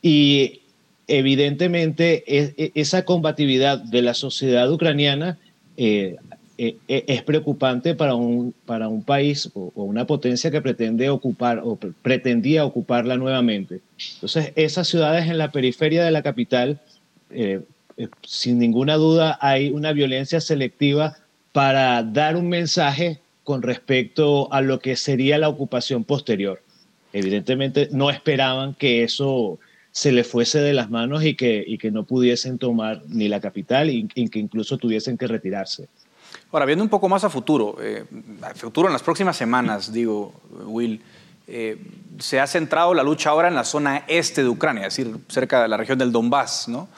y evidentemente e, esa combatividad de la sociedad ucraniana eh, eh, es preocupante para un, para un país o, una potencia que pretende ocupar o pretendía ocuparla nuevamente. Entonces, esas ciudades en la periferia de la capital, sin ninguna duda, hay una violencia selectiva para dar un mensaje con respecto a lo que sería la ocupación posterior. Evidentemente no esperaban que eso se le fuese de las manos y que, y que no pudiesen tomar ni la capital y, que incluso tuviesen que retirarse. Ahora, viendo un poco más a futuro, eh, futuro en las próximas semanas, digo, Will, eh, se ha centrado la lucha ahora en la zona este de Ucrania, es decir, cerca de la región del Donbass, ¿no?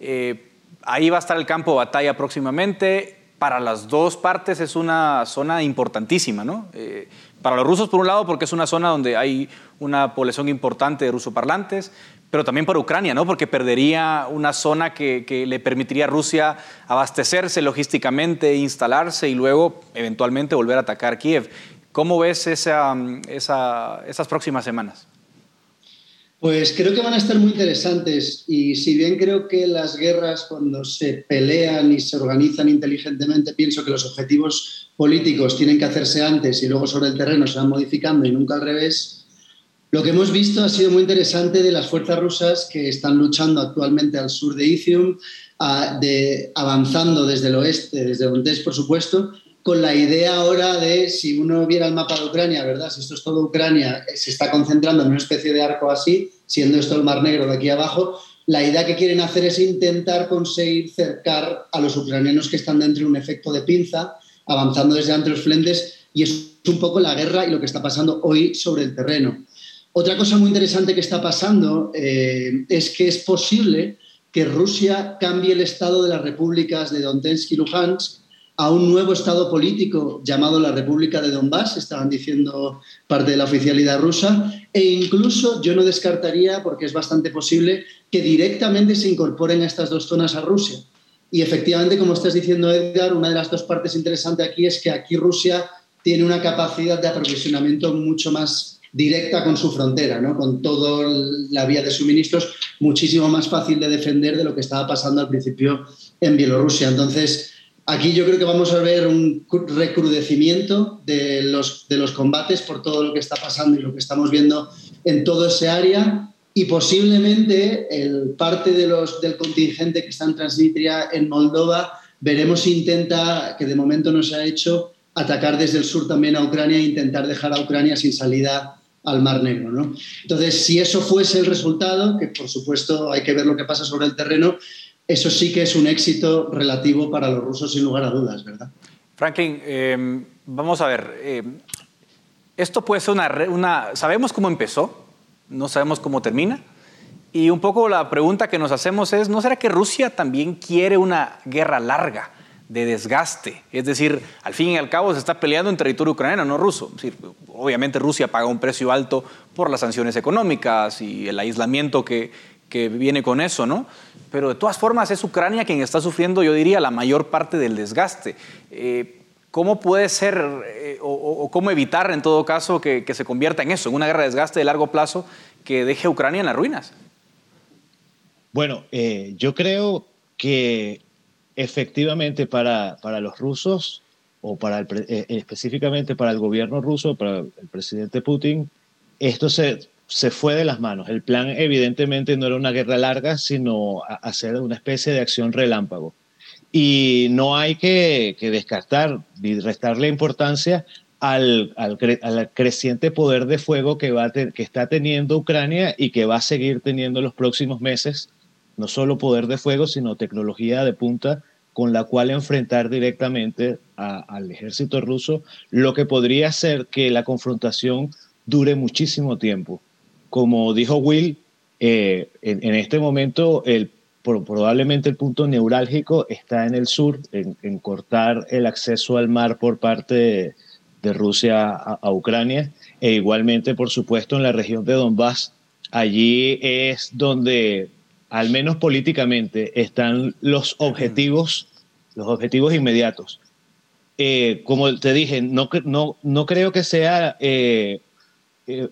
Eh, ahí va a estar el campo de batalla próximamente para las dos partes es una zona importantísima, ¿no? Eh, para los rusos, por un lado, porque es una zona donde hay una población importante de rusoparlantes, pero también para Ucrania, ¿no? Porque perdería una zona que, le permitiría a Rusia abastecerse logísticamente, instalarse y luego eventualmente volver a atacar Kiev. ¿Cómo ves esas próximas semanas? Pues creo que van a estar muy interesantes y si bien creo que las guerras cuando se pelean y se organizan inteligentemente, pienso que los objetivos políticos tienen que hacerse antes y luego sobre el terreno se van modificando y nunca al revés, lo que hemos visto ha sido muy interesante de las fuerzas rusas que están luchando actualmente al sur de Izium, de, avanzando desde el oeste, desde Donetsk por supuesto, con la idea ahora de, si uno viera el mapa de Ucrania, ¿verdad? Si esto es todo Ucrania, eh, se está concentrando en una especie de arco así, siendo esto el Mar Negro de aquí abajo, la idea que quieren hacer es intentar conseguir cercar a los ucranianos que están dentro de un efecto de pinza, avanzando desde entre los frentes, y es un poco la guerra y lo que está pasando hoy sobre el terreno. Otra cosa muy interesante que está pasando eh, es que es posible que Rusia cambie el estado de las repúblicas de Donetsk y Luhansk a un nuevo Estado político llamado la República de Donbass, estaban diciendo parte de la oficialidad rusa, e incluso yo no descartaría, porque es bastante posible, que directamente se incorporen a estas dos zonas a Rusia. Y efectivamente, como estás diciendo, Edgar, una de las dos partes interesantes aquí es que aquí Rusia tiene una capacidad de aprovisionamiento mucho más directa con su frontera, ¿no? con toda la vía de suministros, muchísimo más fácil de defender de lo que estaba pasando al principio en Bielorrusia. Entonces, Aquí yo creo que vamos a ver un recrudecimiento de los, de los combates por todo lo que está pasando y lo que estamos viendo en todo ese área y posiblemente el parte de los, del contingente que está en Transnistria, en Moldova, veremos si intenta, que de momento no se ha hecho, atacar desde el sur también a Ucrania e intentar dejar a Ucrania sin salida al Mar Negro. ¿no? Entonces, si eso fuese el resultado, que por supuesto hay que ver lo que pasa sobre el terreno, eso sí que es un éxito relativo para los rusos sin lugar a dudas, ¿verdad? Franklin, em, vamos a ver, em, esto puede ser una, una, Sabemos cómo empezó, no sabemos cómo termina, y un poco la pregunta que nos hacemos es, ¿no será que Rusia también quiere una guerra larga? De desgaste. Es decir, al fin y al cabo se está peleando en territorio ucraniano, no ruso. obviamente Rusia paga un precio alto por las sanciones económicas y el aislamiento que, que viene con eso, ¿no? Pero de todas formas es Ucrania quien está sufriendo, yo diría, la mayor parte del desgaste. Eh, ¿Cómo puede ser eh, o, cómo evitar en todo caso que, se convierta en eso, en una guerra de desgaste de largo plazo que deje a Ucrania en las ruinas? Bueno, eh, yo creo que efectivamente para, para los rusos o para específicamente para el gobierno ruso, para el presidente Putin, esto se, se fue de las manos. El plan evidentemente no era una guerra larga, sino hacer una especie de acción relámpago. Y no hay que, descartar y restarle importancia al, creciente poder de fuego que, va que está teniendo Ucrania y que va a seguir teniendo los próximos meses. No solo poder de fuego, sino tecnología de punta con la cual enfrentar directamente al ejército ruso, lo que podría hacer que la confrontación dure muchísimo tiempo como dijo Will, eh, en, este momento el, probablemente el punto neurálgico está en el sur, en, cortar el acceso al mar por parte de, Rusia a, Ucrania, e igualmente, por supuesto, en la región de Donbass. Allí es donde, al menos políticamente, están los objetivos, los objetivos inmediatos. Eh, como te dije, no, no, no creo que sea eh, eh,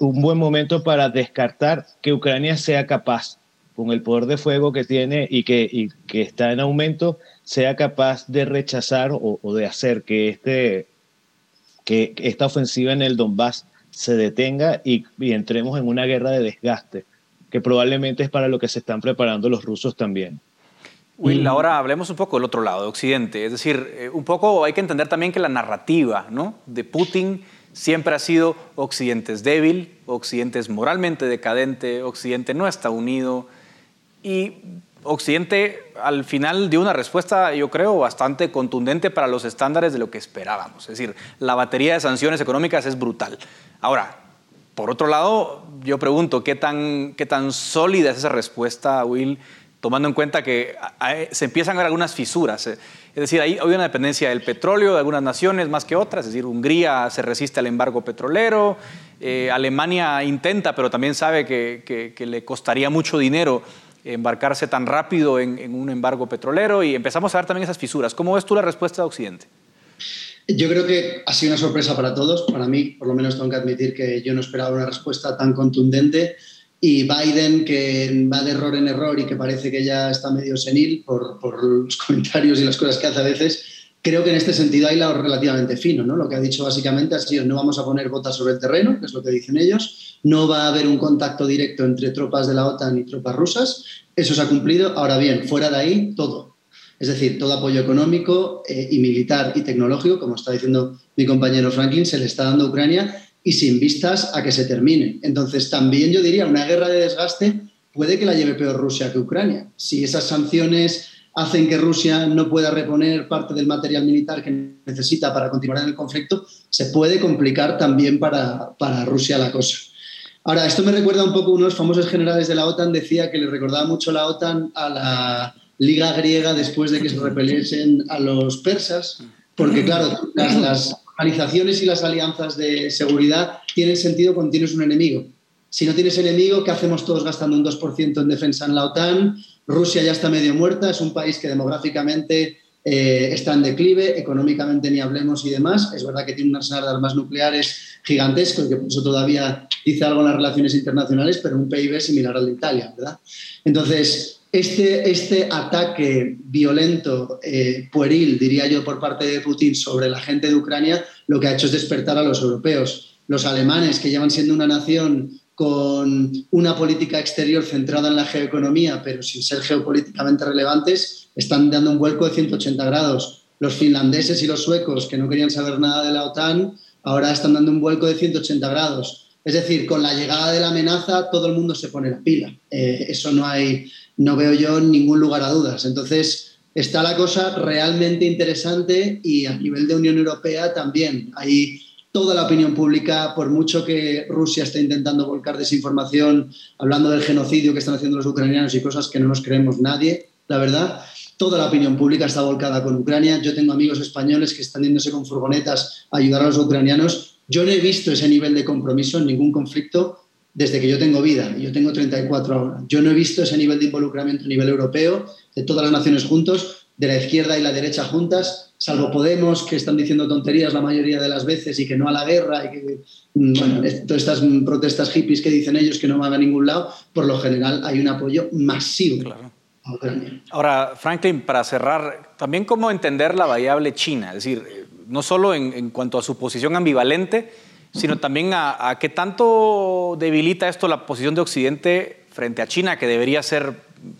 un buen momento para descartar que Ucrania sea capaz, con el poder de fuego que tiene y que, que está en aumento, sea capaz de rechazar o, de hacer que, este, que esta ofensiva en el Donbass se detenga y, entremos en una guerra de desgaste, que probablemente es para lo que se están preparando los rusos también. Will, ahora hablemos un poco del otro lado, de Occidente. Es decir, eh, un poco hay que entender también que la narrativa ¿no? de Putin siempre ha sido Occidente es débil, Occidente es moralmente decadente, Occidente no está unido y Occidente al final dio una respuesta, yo creo, bastante contundente para los estándares de lo que esperábamos. Es decir, la batería de sanciones económicas es brutal. Ahora, por otro lado, yo pregunto, ¿qué tan, qué tan sólida es esa respuesta, Will, tomando en cuenta que se empiezan a ver algunas fisuras? Eh, es decir, hay, una dependencia del petróleo de algunas naciones más que otras. Es decir, Hungría se resiste al embargo petrolero, eh, Alemania intenta, pero también sabe que, le costaría mucho dinero embarcarse tan rápido en, un embargo petrolero y empezamos a ver también esas fisuras. ¿Cómo ves tú la respuesta de Occidente? Yo creo que ha sido una sorpresa para todos. Para mí, por lo menos, tengo que admitir que yo no esperaba una respuesta tan contundente y Biden que va de error en error y que parece que ya está medio senil por, los comentarios y las cosas que hace a veces, creo que en este sentido hay la relativamente fino. ¿no? Lo que ha dicho básicamente ha sido no vamos a poner botas sobre el terreno, que es lo que dicen ellos, no va a haber un contacto directo entre tropas de la OTAN y tropas rusas, eso se ha cumplido. Ahora bien, fuera de ahí, todo. Es decir, todo apoyo económico eh, y militar y tecnológico, como está diciendo mi compañero Franklin, se le está dando a Ucrania y sin vistas a que se termine. Entonces, también yo diría, una guerra de desgaste puede que la lleve peor Rusia que Ucrania. Si esas sanciones hacen que Rusia no pueda reponer parte del material militar que necesita para continuar en el conflicto, se puede complicar también para, para Rusia la cosa. Ahora, esto me recuerda un poco, unos famosos generales de la OTAN decía que le recordaba mucho la OTAN a la liga griega después de que se repeliesen a los persas, porque claro, las, las organizaciones y las alianzas de seguridad tienen sentido cuando tienes un enemigo. Si no tienes enemigo, ¿qué hacemos todos gastando un 2% en defensa en la OTAN? Rusia ya está medio muerta, es un país que demográficamente eh, está en declive, económicamente ni hablemos y demás. Es verdad que tiene un arsenal de armas nucleares gigantesco y que por eso todavía dice algo en las relaciones internacionales, pero un PIB similar al de Italia, ¿verdad? Entonces, este, este ataque violento, eh, pueril, diría yo, por parte de Putin sobre la gente de Ucrania, lo que ha hecho es despertar a los europeos. Los alemanes, que llevan siendo una nación con una política exterior centrada en la geoeconomía, pero sin ser geopolíticamente relevantes, están dando un vuelco de 180 grados. Los finlandeses y los suecos, que no querían saber nada de la OTAN, ahora están dando un vuelco de 180 grados. Es decir, con la llegada de la amenaza, todo el mundo se pone la pila. Eh, eso no hay, no veo yo ningún lugar a dudas. Entonces, está la cosa realmente interesante y a nivel de Unión Europea también. Hay toda la opinión pública, por mucho que Rusia esté intentando volcar desinformación, hablando del genocidio que están haciendo los ucranianos y cosas que no nos creemos nadie, la verdad, toda la opinión pública está volcada con Ucrania. Yo tengo amigos españoles que están yéndose con furgonetas a ayudar a los ucranianos. Yo no he visto ese nivel de compromiso en ningún conflicto desde que yo tengo vida, yo tengo 34 ahora. Yo no he visto ese nivel de involucramiento a nivel europeo, de todas las naciones juntos, de la izquierda y la derecha juntas, salvo Podemos, que están diciendo tonterías la mayoría de las veces y que no a la guerra, y que, mm, bueno, todas estas protestas hippies que dicen ellos que no van a ningún lado, por lo general hay un apoyo masivo. a Ucrania. Ahora, Franklin, para cerrar, también cómo entender la variable China, es decir, no solo en, cuanto a su posición ambivalente, sino también a, a, qué tanto debilita esto la posición de Occidente frente a China, que debería ser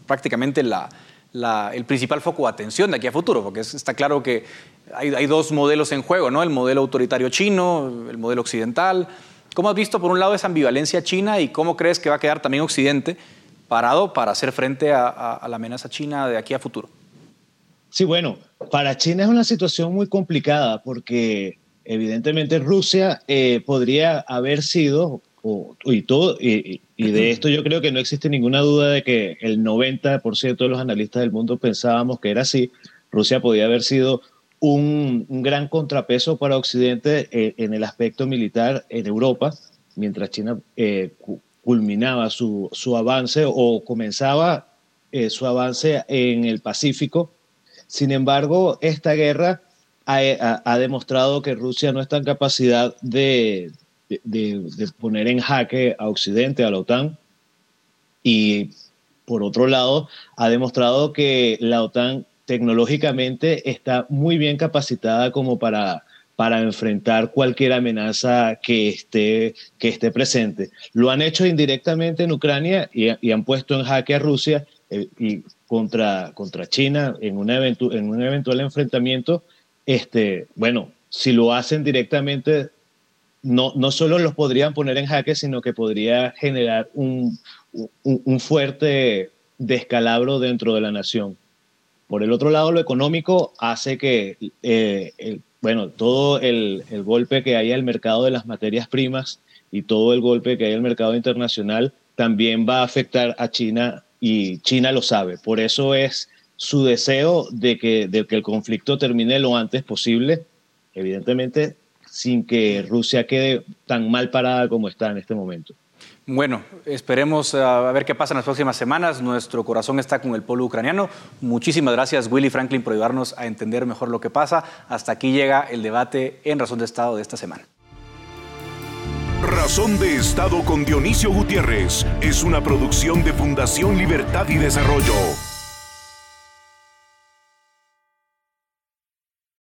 prácticamente la, el principal foco de atención de aquí a futuro, porque está claro que hay, dos modelos en juego, ¿no? El modelo autoritario chino, el modelo occidental. ¿Cómo has visto, por un lado, esa ambivalencia china y cómo crees que va a quedar también Occidente parado para hacer frente a, la amenaza china de aquí a futuro? Sí, bueno, para China es una situación muy complicada porque evidentemente Rusia eh, podría haber sido y, todo, y, de esto yo creo que no existe ninguna duda de que el 90% de los analistas del mundo pensábamos que era así. Rusia podía haber sido un, gran contrapeso para Occidente eh, en el aspecto militar en Europa, mientras China eh, culminaba su, su, avance o comenzaba eh, su avance en el Pacífico. Sin embargo, esta guerra ha, ha demostrado que Rusia no está en capacidad de, de, poner en jaque a Occidente, a la OTAN, y por otro lado, ha demostrado que la OTAN tecnológicamente está muy bien capacitada como para, para enfrentar cualquier amenaza que esté, que esté presente. Lo han hecho indirectamente en Ucrania y, han puesto en jaque a Rusia eh, y contra, contra China en, una en un eventual enfrentamiento. Este, bueno, si lo hacen directamente no, no solo los podrían poner en jaque, sino que podría generar un, fuerte descalabro dentro de la nación. Por el otro lado, lo económico hace que, eh, bueno, todo el, golpe que hay al mercado de las materias primas y todo el golpe que hay al mercado internacional también va a afectar a China y China lo sabe. Por eso es su deseo de que, de que el conflicto termine lo antes posible. Evidentemente, sin que Rusia quede tan mal parada como está en este momento. Bueno, esperemos eh, a ver qué pasa en las próximas semanas. Nuestro corazón está con el pueblo ucraniano. Muchísimas gracias, Willy Franklin, por ayudarnos a entender mejor lo que pasa. Hasta aquí llega el debate en Razón de Estado de esta semana. Razón de Estado con Dionisio Gutiérrez es una producción de Fundación Libertad y Desarrollo.